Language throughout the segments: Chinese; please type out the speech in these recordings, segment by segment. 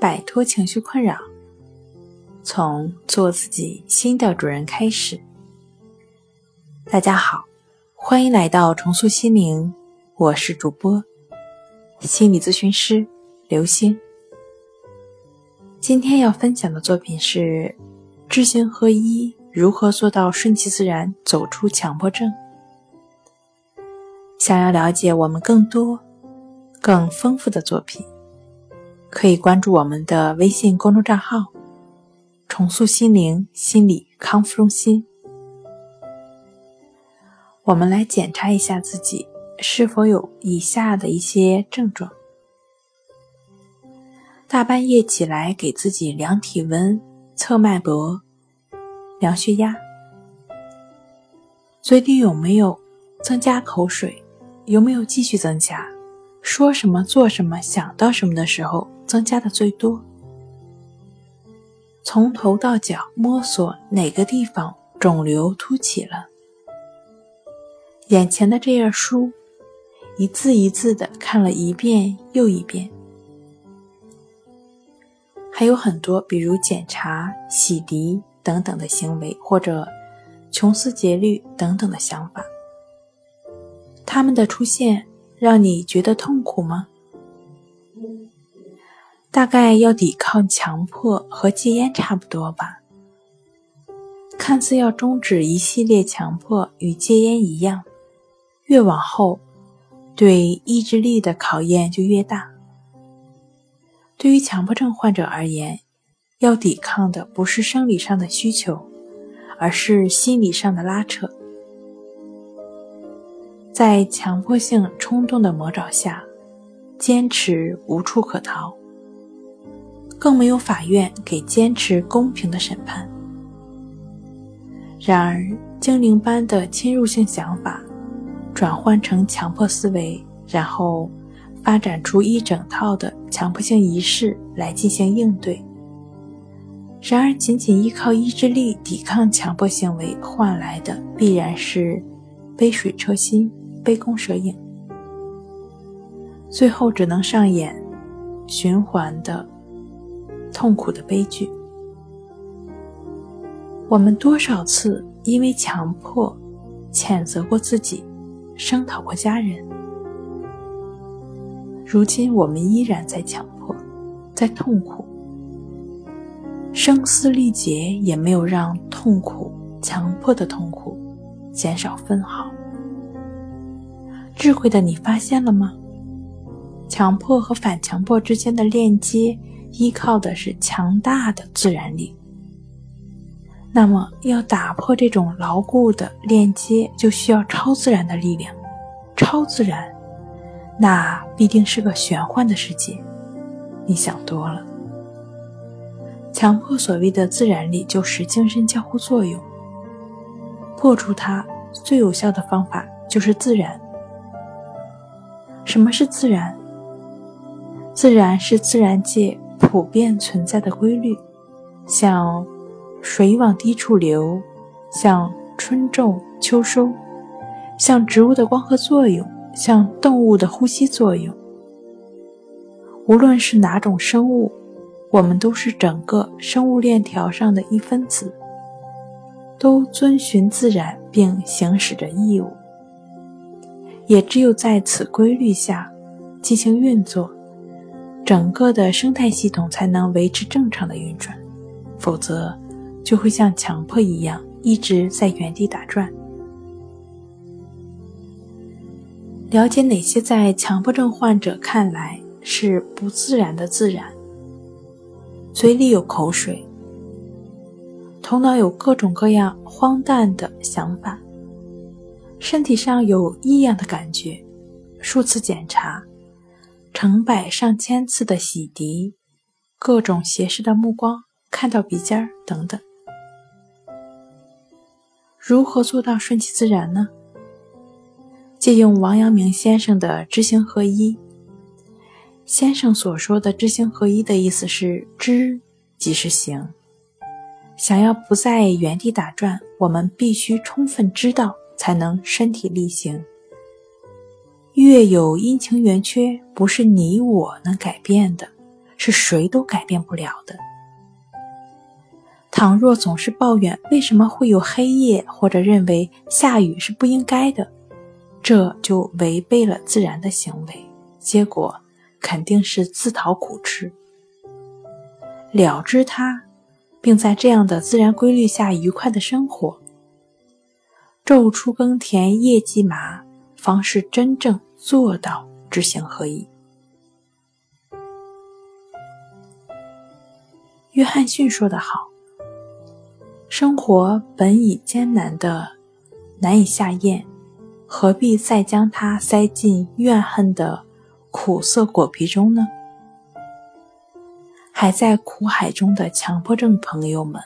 摆脱情绪困扰，从做自己新的主人开始。大家好，欢迎来到重塑心灵，我是主播心理咨询师刘星。今天要分享的作品是知行合一，如何做到顺其自然，走出强迫症。想要了解我们更多、更丰富的作品。可以关注我们的微信公众账号“重塑心灵心理康复中心”。我们来检查一下自己是否有以下的一些症状：大半夜起来给自己量体温、测脉搏、量血压，嘴里有没有增加口水？有没有继续增加？说什么、做什么、想到什么的时候？增加的最多，从头到脚摸索哪个地方肿瘤凸起了。眼前的这页书，一字一字的看了一遍又一遍。还有很多，比如检查、洗涤等等的行为，或者穷思竭虑等等的想法。他们的出现让你觉得痛苦吗？大概要抵抗强迫和戒烟差不多吧。看似要终止一系列强迫与戒烟一样，越往后，对意志力的考验就越大。对于强迫症患者而言，要抵抗的不是生理上的需求，而是心理上的拉扯。在强迫性冲动的魔爪下，坚持无处可逃。更没有法院给坚持公平的审判。然而，精灵般的侵入性想法转换成强迫思维，然后发展出一整套的强迫性仪式来进行应对。然而，仅仅依靠意志力抵抗强迫行为换来的，必然是杯水车薪、杯弓蛇影，最后只能上演循环的。痛苦的悲剧。我们多少次因为强迫，谴责过自己，声讨过家人。如今我们依然在强迫，在痛苦，声嘶力竭也没有让痛苦、强迫的痛苦减少分毫。智慧的你发现了吗？强迫和反强迫之间的链接。依靠的是强大的自然力。那么，要打破这种牢固的链接，就需要超自然的力量。超自然，那必定是个玄幻的世界。你想多了。强迫所谓的自然力，就是精神交互作用。破除它最有效的方法就是自然。什么是自然？自然是自然界。普遍存在的规律，像水往低处流，像春种秋收，像植物的光合作用，像动物的呼吸作用。无论是哪种生物，我们都是整个生物链条上的一分子，都遵循自然并行使着义务。也只有在此规律下进行运作。整个的生态系统才能维持正常的运转，否则就会像强迫一样一直在原地打转。了解哪些在强迫症患者看来是不自然的自然：嘴里有口水，头脑有各种各样荒诞的想法，身体上有异样的感觉，数次检查。成百上千次的洗涤，各种斜视的目光，看到鼻尖儿等等。如何做到顺其自然呢？借用王阳明先生的“知行合一”。先生所说的“知行合一”的意思是，知即是行。想要不在原地打转，我们必须充分知道，才能身体力行。月有阴晴圆缺，不是你我能改变的，是谁都改变不了的。倘若总是抱怨为什么会有黑夜，或者认为下雨是不应该的，这就违背了自然的行为，结果肯定是自讨苦吃。了知它，并在这样的自然规律下愉快的生活，昼出耕田，夜绩麻，方是真正做到知行合一。约翰逊说得好。生活本已艰难的难以下咽，何必再将它塞进怨恨的苦涩果皮中呢？还在苦海中的强迫症朋友们，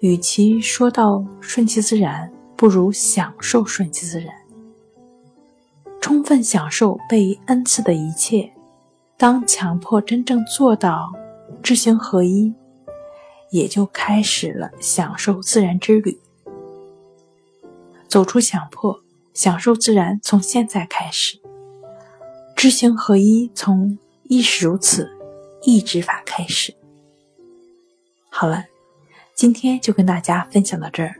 与其说到顺其自然，不如享受顺其自然，充分享受被恩赐的一切。当强迫真正做到知行合一。也就开始了享受自然之旅，走出强迫，享受自然，从现在开始，知行合一，从亦是如此，意志法开始。好了，今天就跟大家分享到这儿，